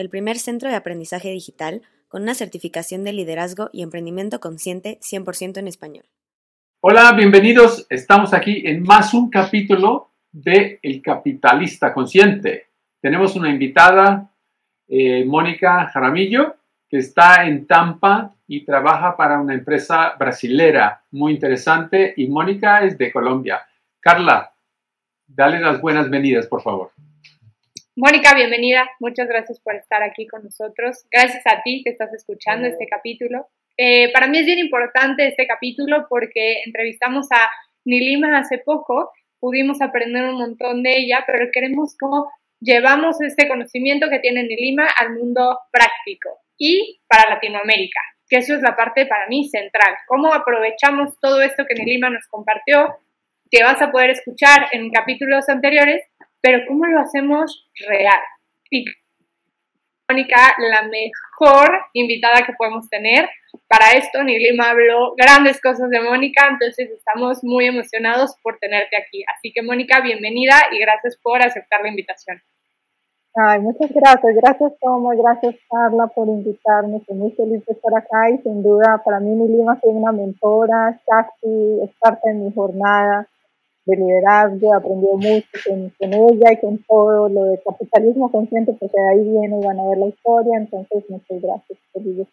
el primer centro de aprendizaje digital con una certificación de liderazgo y emprendimiento consciente 100% en español. Hola, bienvenidos. Estamos aquí en más un capítulo de El Capitalista Consciente. Tenemos una invitada, eh, Mónica Jaramillo, que está en Tampa y trabaja para una empresa brasilera muy interesante. Y Mónica es de Colombia. Carla, dale las buenas venidas, por favor. Mónica, bienvenida. Muchas gracias por estar aquí con nosotros. Gracias a ti que estás escuchando este capítulo. Eh, para mí es bien importante este capítulo porque entrevistamos a Nilima hace poco, pudimos aprender un montón de ella, pero queremos cómo llevamos este conocimiento que tiene Nilima al mundo práctico y para Latinoamérica, que eso es la parte para mí central. Cómo aprovechamos todo esto que Nilima nos compartió, que vas a poder escuchar en capítulos anteriores pero ¿cómo lo hacemos real? Mónica, la mejor invitada que podemos tener. Para esto, Nilima habló grandes cosas de Mónica, entonces estamos muy emocionados por tenerte aquí. Así que, Mónica, bienvenida y gracias por aceptar la invitación. Ay, muchas gracias, gracias Toma, gracias Carla por invitarme, estoy muy feliz de estar acá y sin duda para mí Nilima es una mentora, es parte de mi jornada, de liderazgo, aprendió mucho con, ella y con todo lo de capitalismo consciente, porque ahí viene y van a ver la historia, entonces muchas gracias, feliz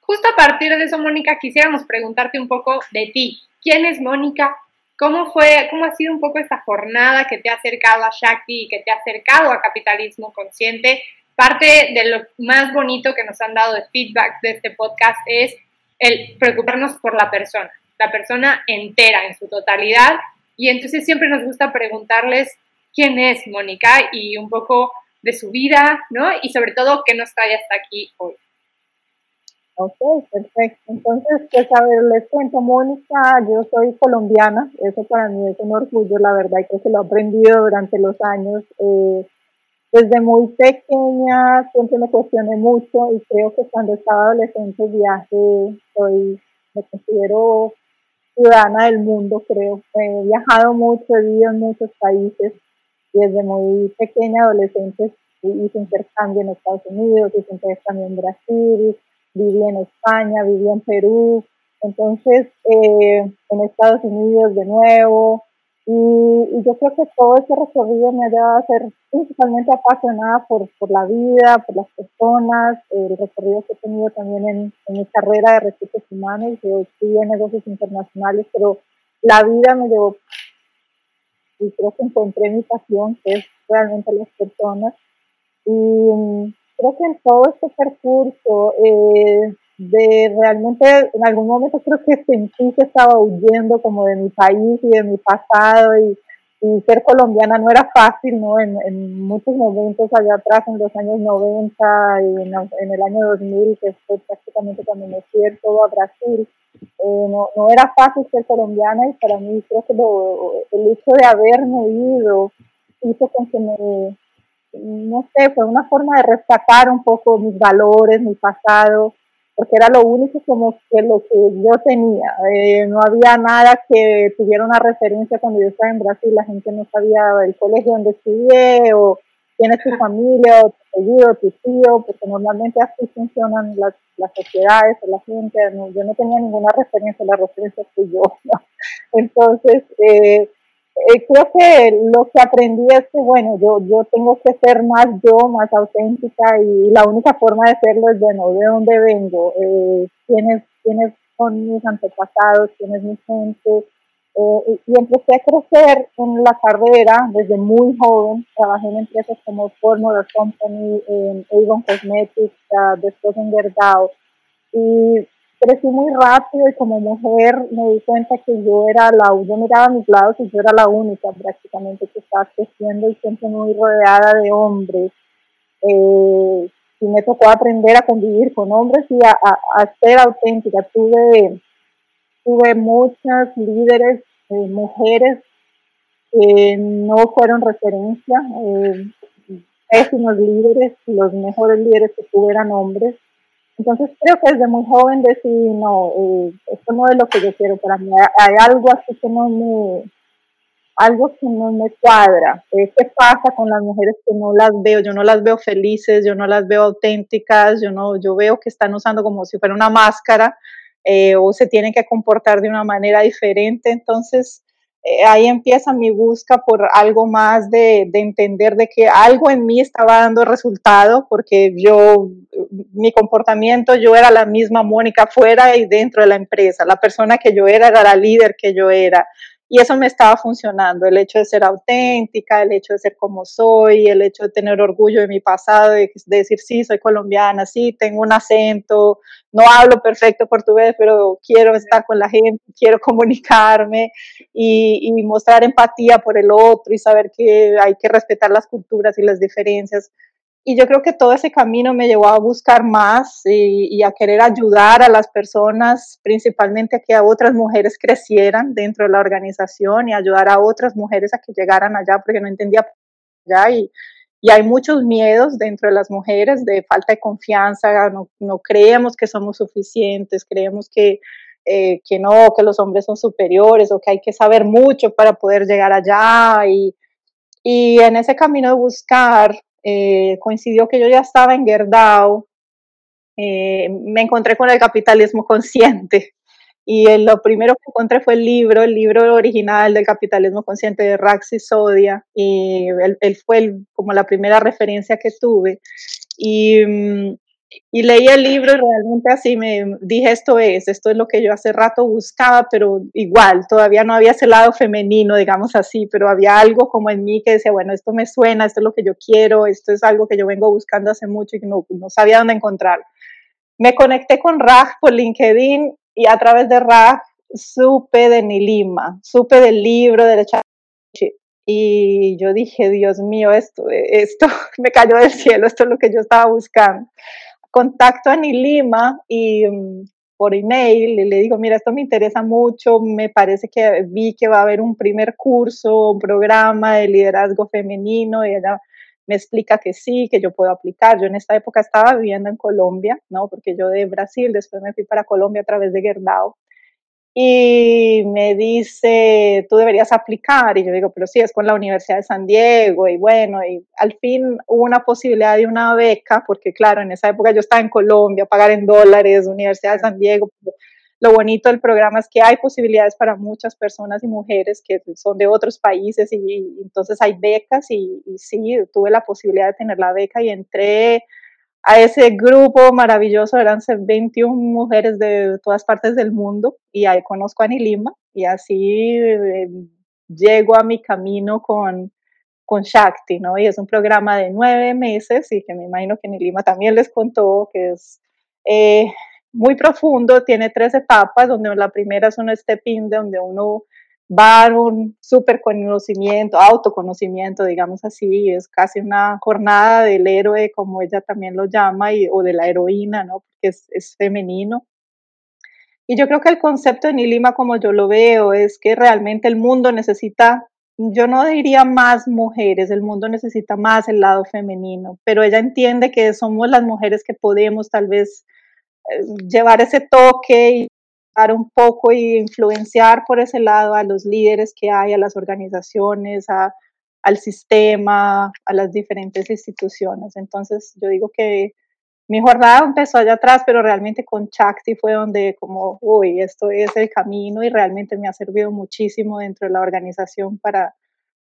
Justo a partir de eso, Mónica, quisiéramos preguntarte un poco de ti. ¿Quién es Mónica? ¿Cómo fue, cómo ha sido un poco esta jornada que te ha acercado a Shakti y que te ha acercado a capitalismo consciente? Parte de lo más bonito que nos han dado de feedback de este podcast es el preocuparnos por la persona la persona entera, en su totalidad. Y entonces siempre nos gusta preguntarles quién es Mónica y un poco de su vida, ¿no? Y sobre todo qué nos trae hasta aquí hoy. Ok, perfecto. Entonces, pues a ver, les cuento, Mónica, yo soy colombiana, eso para mí es un orgullo, la verdad, que lo he aprendido durante los años. Eh, desde muy pequeña siempre me cuestioné mucho y creo que cuando estaba adolescente viaje, soy, me considero ciudadana del mundo, creo. He viajado mucho, he vivido en muchos países desde muy pequeña, adolescente, hice intercambio en Estados Unidos, hice intercambio en Brasil, viví en España, viví en Perú. Entonces, eh, en Estados Unidos de nuevo, y, yo creo que todo ese recorrido me ha llevado a ser principalmente apasionada por, por la vida, por las personas, el recorrido que he tenido también en, en mi carrera de recursos humanos. Yo estudié negocios internacionales, pero la vida me llevó y creo que encontré mi pasión, que es realmente las personas. Y mm, creo que en todo este percurso eh, de realmente en algún momento creo que sentí que estaba huyendo como de mi país y de mi pasado y, y ser colombiana no era fácil, ¿no? En, en, muchos momentos allá atrás, en los años 90 y en, el año 2000, que fue prácticamente cuando me fui todo a Brasil, eh, no, no era fácil ser colombiana y para mí creo que el hecho de haberme ido hizo con que me, no sé, fue una forma de rescatar un poco mis valores, mi pasado, porque era lo único como que lo que yo tenía. Eh, no había nada que tuviera una referencia cuando yo estaba en Brasil, la gente no sabía el colegio donde estudié o quién es tu familia o tu apellido, tu tío, porque normalmente así funcionan las, las sociedades o la gente. yo no tenía ninguna referencia, la referencia fui yo. Entonces, eh, eh, creo que lo que aprendí es que, bueno, yo, yo tengo que ser más yo, más auténtica y la única forma de hacerlo es, bueno, de dónde vengo, eh, quiénes, quiénes son mis antepasados, quién es mi gente. Eh, y, empecé a crecer en la carrera desde muy joven. Trabajé en empresas como Formula Company, en Avon Cosmetics, después en Gerdau. Y crecí muy rápido y como mujer me di cuenta que yo era la, yo miraba a mis lados y yo era la única prácticamente que estaba creciendo y siempre muy rodeada de hombres. Eh, y me tocó aprender a convivir con hombres y a, ser auténtica. Tuve, tuve muchas líderes, eh, mujeres que no fueron referencia, eh, pésimos líderes, los mejores líderes que tuve eran hombres. Entonces creo que desde muy joven decidí, no, eh, esto no es lo que yo quiero para mí. Hay algo así que no me, algo que no me cuadra. ¿Qué pasa con las mujeres que no las veo? Yo no las veo felices, yo no las veo auténticas, yo no, yo veo que están usando como si fuera una máscara eh, o se tienen que comportar de una manera diferente. Entonces eh, ahí empieza mi busca por algo más de, de, entender de que algo en mí estaba dando resultado, porque yo, mi comportamiento, yo era la misma Mónica fuera y dentro de la empresa. La persona que yo era era la líder que yo era. Y eso me estaba funcionando, el hecho de ser auténtica, el hecho de ser como soy, el hecho de tener orgullo de mi pasado, de, decir, sí, soy colombiana, sí, tengo un acento, no hablo perfecto portugués, pero quiero estar con la gente, quiero comunicarme y, y mostrar empatía por el otro y saber que hay que respetar las culturas y las diferencias y yo creo que todo ese camino me llevó a buscar más y, a querer ayudar a las personas, principalmente a que otras mujeres crecieran dentro de la organización y ayudar a otras mujeres a que llegaran allá, porque no entendía allá y, y hay muchos miedos dentro de las mujeres de falta de confianza, no, no creemos que somos suficientes, creemos que, eh, que no, que los hombres son superiores o que hay que saber mucho para poder llegar allá y, y en ese camino de buscar eh, coincidió que yo ya estaba en Gerdau, eh, me encontré con el capitalismo consciente. Y lo primero que encontré fue el libro, el libro original del capitalismo consciente de Raxi Sodia y él, fue como la primera referencia que tuve. Mm, y leí el libro y realmente así me dije, esto es, esto es lo que yo hace rato buscaba, pero igual, todavía no había ese lado femenino, digamos así, pero había algo como en mí que decía, bueno, esto me suena, esto es lo que yo quiero, esto es algo que yo vengo buscando hace mucho y no, no sabía dónde encontrar. Me conecté con Raj por LinkedIn y a través de Raj supe de Nilima, supe del libro de y yo dije, Dios mío, esto, esto me cayó del cielo, esto es lo que yo estaba buscando contacto a Nilima y mm, por email y le digo, mira, esto me interesa mucho, me parece que vi que va a haber un primer curso, un programa de liderazgo femenino y ella me explica que sí, que yo puedo aplicar. Yo en esta época estaba viviendo en Colombia, ¿no? Porque yo de Brasil, después me fui para Colombia a través de Gerdau y me dice, tú deberías aplicar. Y yo digo, pero sí, es con la Universidad de San Diego. Y bueno, y al fin hubo una posibilidad de una beca, porque claro, en esa época yo estaba en Colombia, pagar en dólares, Universidad de San Diego. Lo bonito del programa es que hay posibilidades para muchas personas y mujeres que son de otros países y, entonces hay becas y, y sí, tuve la posibilidad de tener la beca y entré a ese grupo maravilloso, eran 21 mujeres de todas partes del mundo y ahí conozco a Nilima y así eh, llego a mi camino con, con Shakti, ¿no? Y es un programa de nueve meses y que me imagino que Nilima también les contó que es eh, muy profundo, tiene tres etapas, donde la primera es un step-in, donde uno va a un super conocimiento, autoconocimiento, digamos así, es casi una jornada del héroe, como ella también lo llama, y, o de la heroína, ¿no? Porque es, es femenino. Y yo creo que el concepto de Nilima, como yo lo veo, es que realmente el mundo necesita, yo no diría más mujeres, el mundo necesita más el lado femenino, pero ella entiende que somos las mujeres que podemos tal vez eh, llevar ese toque y un poco y influenciar por ese lado a los líderes que hay, a las organizaciones, a, al sistema, a las diferentes instituciones. Entonces, yo digo que mi jornada empezó allá atrás, pero realmente con Chakti fue donde como, uy, esto es el camino y realmente me ha servido muchísimo dentro de la organización para,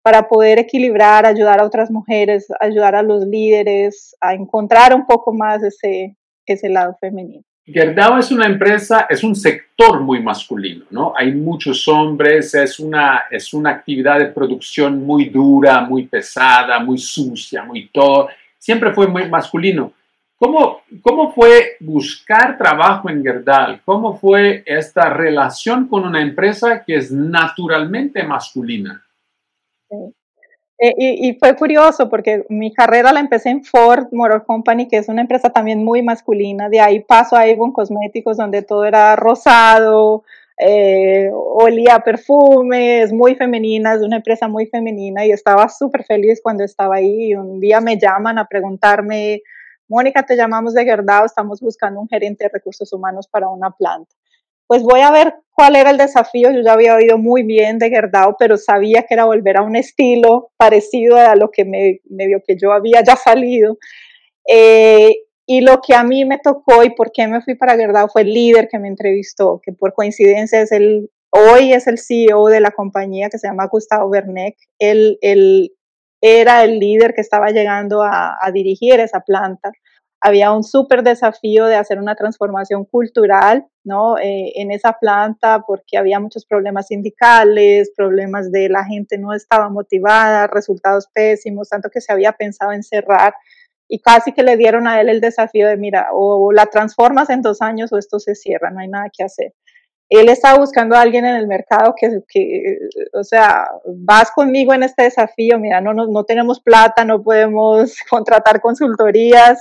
para poder equilibrar, ayudar a otras mujeres, ayudar a los líderes a encontrar un poco más ese, ese lado femenino. Gerdau es una empresa, es un sector muy masculino, ¿no? Hay muchos hombres, es una, es una actividad de producción muy dura, muy pesada, muy sucia, muy todo. Siempre fue muy masculino. ¿Cómo, cómo fue buscar trabajo en Gerdau? ¿Cómo fue esta relación con una empresa que es naturalmente masculina? Eh, y, fue curioso porque mi carrera la empecé en Ford Motor Company, que es una empresa también muy masculina. De ahí paso a Avon Cosméticos, donde todo era rosado, eh, olía perfumes, muy femenina, es una empresa muy femenina y estaba súper feliz cuando estaba ahí. Y un día me llaman a preguntarme, Mónica, te llamamos de Gerdau, estamos buscando un gerente de recursos humanos para una planta pues voy a ver cuál era el desafío. Yo ya había oído muy bien de Gerdau, pero sabía que era volver a un estilo parecido a lo que me, medio que yo había ya salido. Eh, y lo que a mí me tocó y por qué me fui para Gerdau fue el líder que me entrevistó, que por coincidencia es el, hoy es el CEO de la compañía que se llama Gustavo Werneck. Él, era el líder que estaba llegando a dirigir esa planta había un súper desafío de hacer una transformación cultural ¿no? Eh, en esa planta porque había muchos problemas sindicales, problemas de la gente no estaba motivada, resultados pésimos, tanto que se había pensado en cerrar y casi que le dieron a él el desafío de, mira, o la transformas en dos años o esto se cierra, no hay nada que hacer. Él estaba buscando a alguien en el mercado que, que o sea, vas conmigo en este desafío, mira, no, no, no tenemos plata, no podemos contratar consultorías,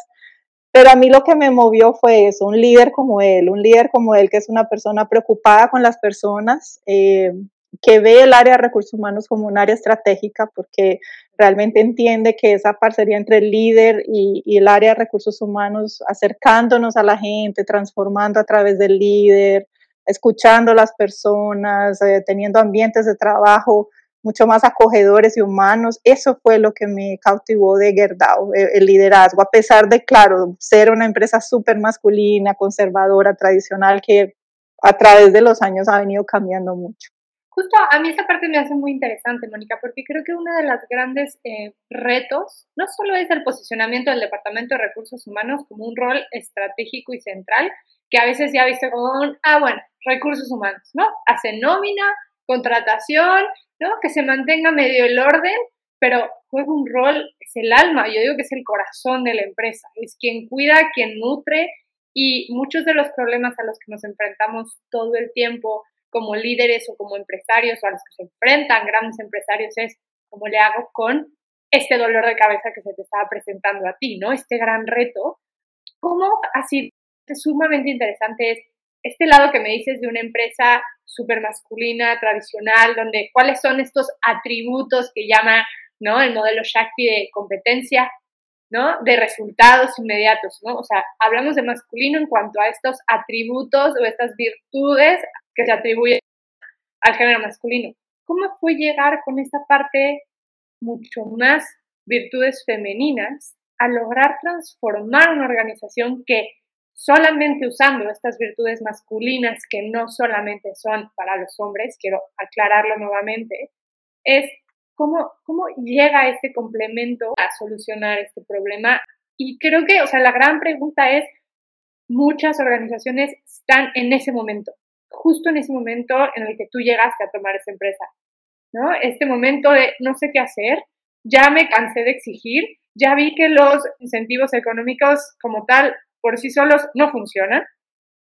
pero a mí lo que me movió fue eso, un líder como él, un líder como él que es una persona preocupada con las personas, eh, que ve el área de recursos humanos como un área estratégica porque realmente entiende que esa parcería entre el líder y, el área de recursos humanos, acercándonos a la gente, transformando a través del líder, escuchando a las personas, eh, teniendo ambientes de trabajo mucho más acogedores y humanos. Eso fue lo que me cautivó de Gerdau, eh, el, liderazgo, a pesar de, claro, ser una empresa súper masculina, conservadora, tradicional, que a través de los años ha venido cambiando mucho. Justo a mí esa parte me hace muy interesante, Mónica, porque creo que uno de los grandes eh, retos no solo es el posicionamiento del Departamento de Recursos Humanos como un rol estratégico y central, que a veces ya visto como un, ah, bueno, recursos humanos, ¿no? Hace nómina, contratación, ¿no? Que se mantenga medio el orden, pero juega un rol, es el alma, yo digo que es el corazón de la empresa, es quien cuida, quien nutre y muchos de los problemas a los que nos enfrentamos todo el tiempo como líderes o como empresarios o a los que se enfrentan grandes empresarios es cómo le hago con este dolor de cabeza que se te estaba presentando a ti, ¿no? Este gran reto. ¿Cómo así sumamente interesante es este lado que me dices de una empresa súper masculina, tradicional, donde cuáles son estos atributos que llama ¿no? el modelo Shakti de competencia, ¿no? de resultados inmediatos. ¿no? O sea, hablamos de masculino en cuanto a estos atributos o estas virtudes que se atribuyen al género masculino. ¿Cómo fue llegar con esta parte mucho más virtudes femeninas a lograr transformar una organización que solamente usando estas virtudes masculinas que no solamente son para los hombres, quiero aclararlo nuevamente, es cómo, cómo llega este complemento a solucionar este problema. Y creo que, o sea, la gran pregunta es, muchas organizaciones están en ese momento, justo en ese momento en el que tú llegaste a tomar esa empresa, ¿no? Este momento de no sé qué hacer, ya me cansé de exigir, ya vi que los incentivos económicos como tal por sí solos no funcionan.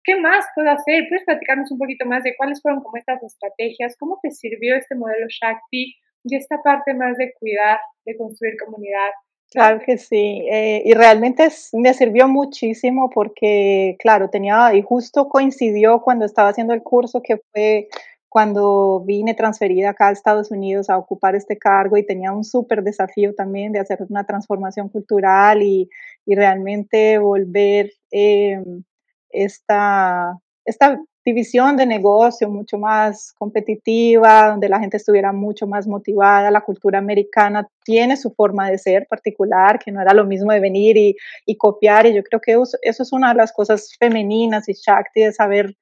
¿Qué más puedo hacer? ¿Puedes platicarnos un poquito más de cuáles fueron como estas estrategias? ¿Cómo te sirvió este modelo Shakti y esta parte más de cuidar, de construir comunidad? Claro que sí, eh, y realmente me sirvió muchísimo porque, claro, tenía, y justo coincidió cuando estaba haciendo el curso que fue cuando vine transferida acá a Estados Unidos a ocupar este cargo y tenía un súper desafío también de hacer una transformación cultural y, y realmente volver eh, esta, esta división de negocio mucho más competitiva, donde la gente estuviera mucho más motivada. La cultura americana tiene su forma de ser particular, que no era lo mismo de venir y, y copiar. Y yo creo que eso, es una de las cosas femeninas y Shakti, de saber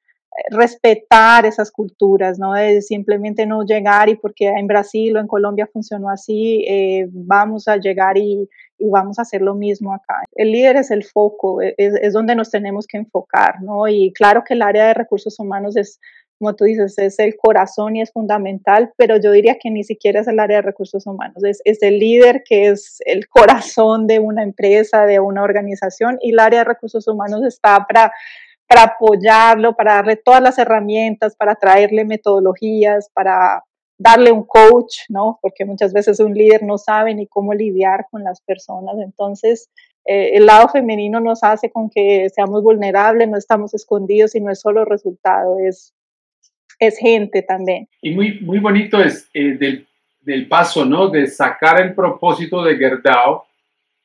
respetar esas culturas, ¿no? De simplemente no llegar y porque en Brasil o en Colombia funcionó así, eh, vamos a llegar y, vamos a hacer lo mismo acá. El líder es el foco, e, es, donde nos tenemos que enfocar, ¿no? Y claro que el área de recursos humanos es, como tú dices, es el corazón y es fundamental, pero yo diría que ni siquiera es el área de recursos humanos, es, es el líder que es el corazón de una empresa, de una organización, y el área de recursos humanos está para para apoyarlo, para darle todas las herramientas, para traerle metodologías, para darle un coach, ¿no? Porque muchas veces un líder no sabe ni cómo lidiar con las personas. Entonces, eh, el lado femenino nos hace con que seamos vulnerables, no estamos escondidos y no es solo resultado, es, es gente también. Y muy, muy bonito es eh, del, del, paso, ¿no? De sacar el propósito de Gerdau,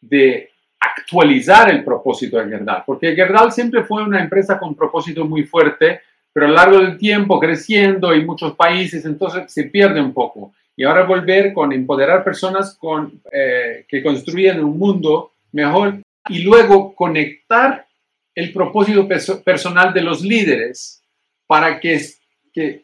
de actualizar el propósito de Gerdau, porque Gerdau siempre fue una empresa con propósito muy fuerte, pero a lo largo del tiempo creciendo y muchos países, entonces se pierde un poco. Y ahora volver con empoderar personas con, eh, que construyen un mundo mejor y luego conectar el propósito personal de los líderes para que, que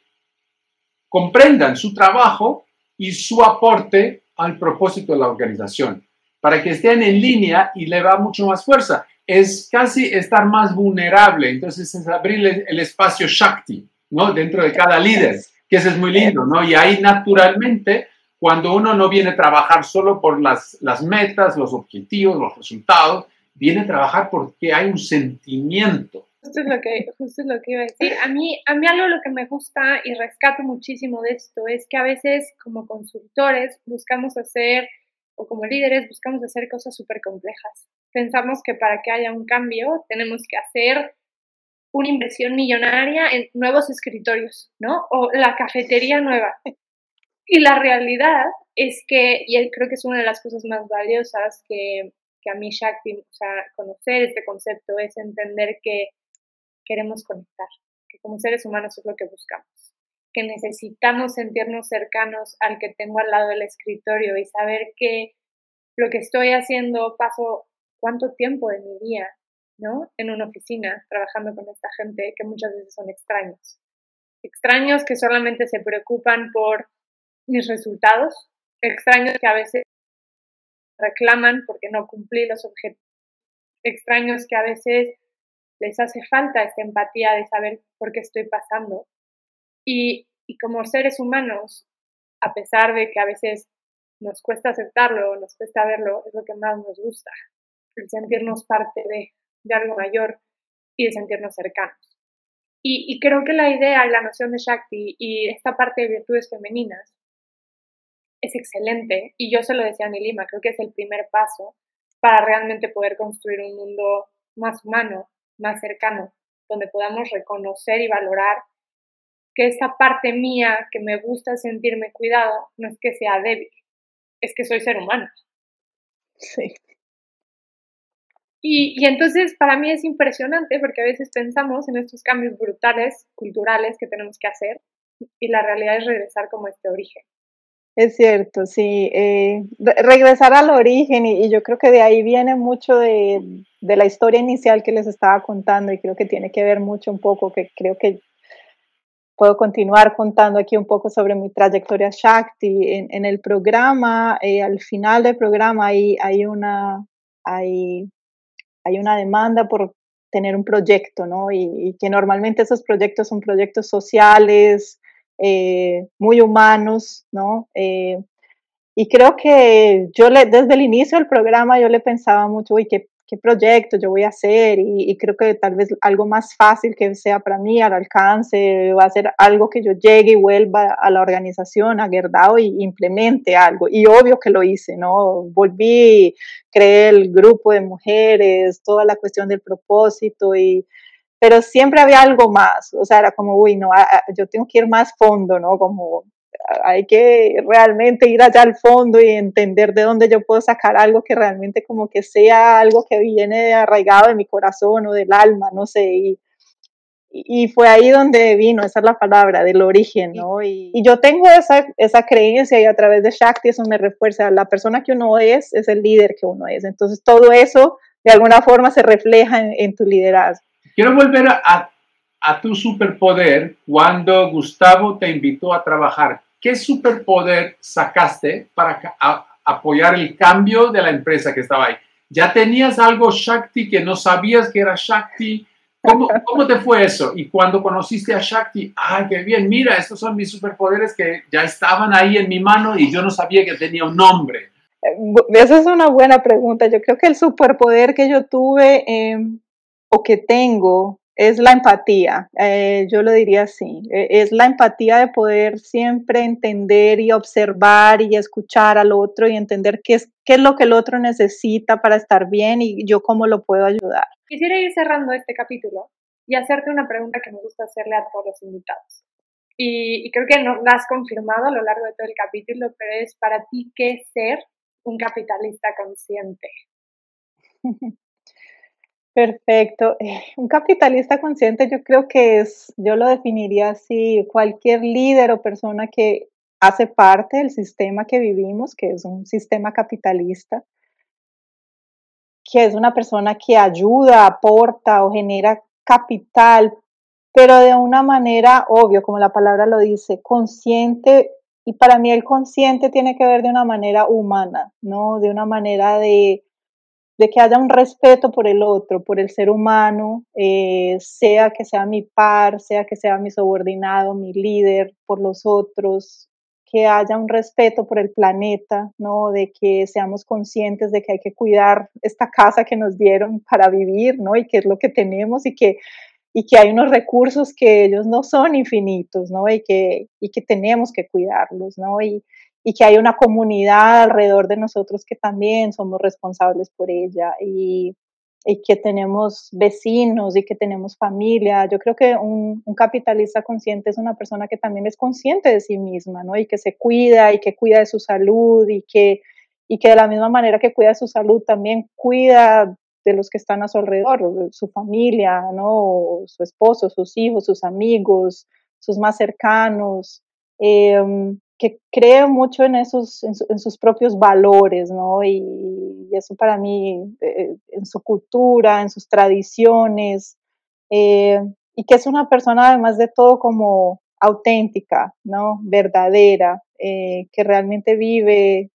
comprendan su trabajo y su aporte al propósito de la organización, para que estén en línea y le va mucho más fuerza. Es casi estar más vulnerable, entonces es abrir el espacio Shakti, ¿no? Dentro de cada líder, que eso es muy lindo, ¿no? Y ahí naturalmente cuando uno no viene a trabajar solo por las, las metas, los objetivos, los resultados, viene a trabajar porque hay un sentimiento. Justo es lo que, justo es lo que iba a decir. A mí, a mí algo lo que me gusta y rescato muchísimo de esto es que a veces como consultores buscamos hacer, como líderes buscamos hacer cosas súper complejas. Pensamos que para que haya un cambio tenemos que hacer una inversión millonaria en nuevos escritorios, ¿no? O la cafetería nueva. Y la realidad es que, y creo que es una de las cosas más valiosas que, que a mí Shakti, o sea, conocer este concepto es entender que queremos conectar, que como seres humanos es lo que buscamos, que necesitamos sentirnos cercanos al que tengo al lado del escritorio y saber que lo que estoy haciendo paso cuánto tiempo de mi día, ¿no? En una oficina trabajando con esta gente que muchas veces son extraños. Extraños que solamente se preocupan por mis resultados, extraños que a veces reclaman porque no cumplí los objetivos, extraños que a veces les hace falta esta empatía de saber por qué estoy pasando. Y, y como seres humanos, a pesar de que a veces nos cuesta aceptarlo, nos cuesta verlo, es lo que más nos gusta, el sentirnos parte de, de algo mayor y de sentirnos cercanos. Y, y, creo que la idea y la noción de Shakti y esta parte de virtudes femeninas es excelente y yo se lo decía a Nilima, creo que es el primer paso para realmente poder construir un mundo más humano, más cercano, donde podamos reconocer y valorar que esa parte mía que me gusta sentirme cuidado no es que sea débil, es que soy ser humano. Sí. Y, y, entonces para mí es impresionante porque a veces pensamos en estos cambios brutales, culturales que tenemos que hacer y la realidad es regresar como este origen. Es cierto, sí. Eh, regresar al origen y, yo creo que de ahí viene mucho de, de, la historia inicial que les estaba contando y creo que tiene que ver mucho un poco, que creo que puedo continuar contando aquí un poco sobre mi trayectoria Shakti. En, en el programa, eh, al final del programa hay, hay, una, hay, hay una demanda por tener un proyecto, ¿no? Y, y que normalmente esos proyectos son proyectos sociales, eh, muy humanos, ¿no? Eh, y creo que yo le, desde el inicio del programa yo le pensaba mucho, uy, ¿qué, qué proyecto yo voy a hacer? Y, creo que tal vez algo más fácil que sea para mí al alcance va a ser algo que yo llegue y vuelva a la organización, a Gerdau y implemente algo. Y obvio que lo hice, ¿no? Volví, creé el grupo de mujeres, toda la cuestión del propósito y pero siempre había algo más, o sea, era como, uy, no, yo tengo que ir más fondo, ¿no? Como hay que realmente ir allá al fondo y entender de dónde yo puedo sacar algo que realmente como que sea algo que viene arraigado de mi corazón o del alma, no sé, y, y fue ahí donde vino, esa es la palabra, del origen, ¿no? Y, y, yo tengo esa, esa creencia y a través de Shakti eso me refuerza, la persona que uno es es el líder que uno es, entonces todo eso de alguna forma se refleja en, en tu liderazgo. Quiero volver a, a, tu superpoder cuando Gustavo te invitó a trabajar. ¿Qué superpoder sacaste para apoyar el cambio de la empresa que estaba ahí? ¿Ya tenías algo Shakti que no sabías que era Shakti? ¿Cómo, ¿Cómo, te fue eso? Y cuando conociste a Shakti, ¡ay, qué bien! Mira, estos son mis superpoderes que ya estaban ahí en mi mano y yo no sabía que tenía un nombre. Eh, esa es una buena pregunta. Yo creo que el superpoder que yo tuve eh, o que tengo es la empatía, eh, yo lo diría así, e, es la empatía de poder siempre entender y observar y escuchar al otro y entender qué es, qué es lo que el otro necesita para estar bien y yo cómo lo puedo ayudar. Quisiera ir cerrando este capítulo y hacerte una pregunta que me gusta hacerle a todos los invitados. Y, y creo que nos la has confirmado a lo largo de todo el capítulo, pero es para ti qué es ser un capitalista consciente. Perfecto. Un capitalista consciente yo creo que es, yo lo definiría así, cualquier líder o persona que hace parte del sistema que vivimos, que es un sistema capitalista, que es una persona que ayuda, aporta o genera capital, pero de una manera, obvio, como la palabra lo dice, consciente. Y para mí el consciente tiene que ver de una manera humana, ¿no? De una manera de, de que haya un respeto por el otro, por el ser humano, eh, sea que sea mi par, sea que sea mi subordinado, mi líder, por los otros, que haya un respeto por el planeta, ¿no? De que seamos conscientes de que hay que cuidar esta casa que nos dieron para vivir, ¿no? Y que es lo que tenemos y que, y que hay unos recursos que ellos no son infinitos, ¿no? Y que, y que tenemos que cuidarlos, ¿no? Y, y que hay una comunidad alrededor de nosotros que también somos responsables por ella y, y que tenemos vecinos y que tenemos familia. Yo creo que un, un, capitalista consciente es una persona que también es consciente de sí misma, ¿no? Y que se cuida y que cuida de su salud y que, y que de la misma manera que cuida de su salud también cuida de los que están a su alrededor, su familia, ¿no? Su esposo, sus hijos, sus amigos, sus más cercanos. Eh, que cree mucho en esos, en, sus propios valores, ¿no? Y, eso para mí, eh, en su cultura, en sus tradiciones, eh, y que es una persona además de todo como auténtica, ¿no? Verdadera, eh, que realmente vive,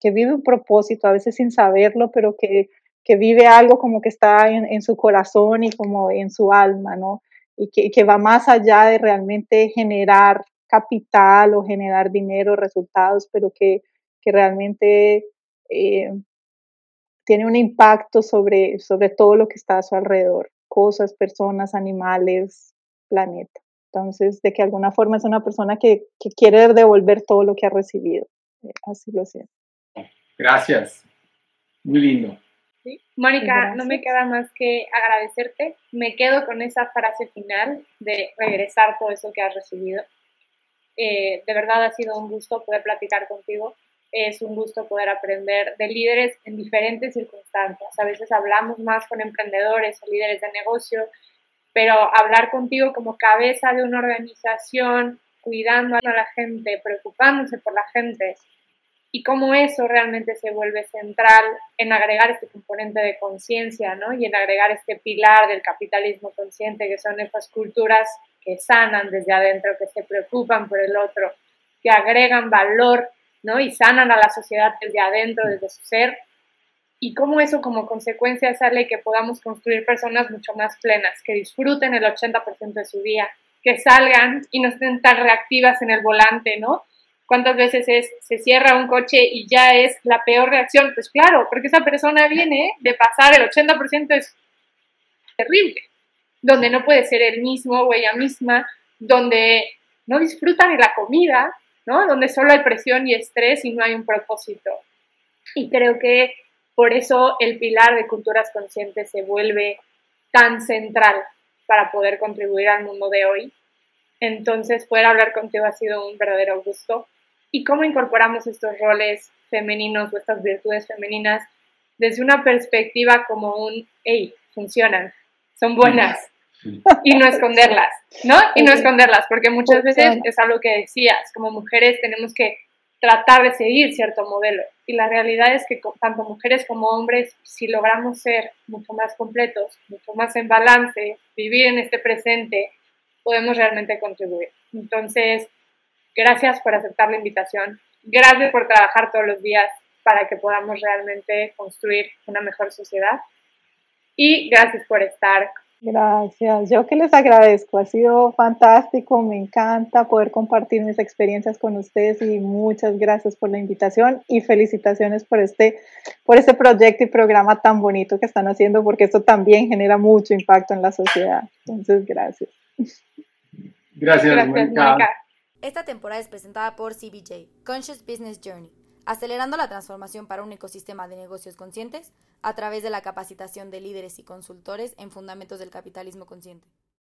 que vive un propósito, a veces sin saberlo, pero que, que vive algo como que está en, su corazón y como en su alma, ¿no? Y que, va más allá de realmente generar capital o generar dinero, resultados, pero que, que realmente eh, tiene un impacto sobre, sobre todo lo que está a su alrededor, cosas, personas, animales, planeta. Entonces, de que alguna forma es una persona que, que quiere devolver todo lo que ha recibido. Eh, así lo sé. Gracias. Muy lindo. Sí. Mónica, no me queda más que agradecerte. Me quedo con esa frase final de regresar todo eso que has recibido. Eh, de verdad ha sido un gusto poder platicar contigo. Es un gusto poder aprender de líderes en diferentes circunstancias. A veces hablamos más con emprendedores o líderes de negocio, pero hablar contigo como cabeza de una organización, cuidando a la gente, preocupándose por la gente, y cómo eso realmente se vuelve central en agregar este componente de conciencia, ¿no? Y en agregar este pilar del capitalismo consciente, que son estas culturas que sanan desde adentro, que se preocupan por el otro, que agregan valor, ¿no? Y sanan a la sociedad desde adentro, desde su ser. Y cómo eso como consecuencia sale que podamos construir personas mucho más plenas, que disfruten el 80% de su día, que salgan y no estén tan reactivas en el volante, ¿no? ¿Cuántas veces es, se cierra un coche y ya es la peor reacción? Pues claro, porque esa persona viene de pasar el 80% es terrible donde no puede ser el mismo o ella misma, donde no disfrutan de la comida, ¿no? Donde solo hay presión y estrés y no hay un propósito. Y creo que por eso el pilar de culturas conscientes se vuelve tan central para poder contribuir al mundo de hoy. Entonces, poder hablar contigo ha sido un verdadero gusto. ¿Y cómo incorporamos estos roles femeninos o estas virtudes femeninas desde una perspectiva como un, hey, funcionan, son buenas y no esconderlas, ¿no? Y no esconderlas, porque muchas veces es algo que decías, como mujeres tenemos que tratar de seguir cierto modelo. Y la realidad es que tanto mujeres como hombres, si logramos ser mucho más completos, mucho más en balance, vivir en este presente, podemos realmente contribuir. Entonces, gracias por aceptar la invitación. Gracias por trabajar todos los días para que podamos realmente construir una mejor sociedad. Y gracias por estar Gracias, yo que les agradezco, ha sido fantástico, me encanta poder compartir mis experiencias con ustedes y muchas gracias por la invitación y felicitaciones por este, por este proyecto y programa tan bonito que están haciendo porque esto también genera mucho impacto en la sociedad. Entonces, gracias. Gracias, gracias Esta temporada es presentada por CBJ, Conscious Business Journey acelerando la transformación para un ecosistema de negocios conscientes a través de la capacitación de líderes y consultores en fundamentos del capitalismo consciente.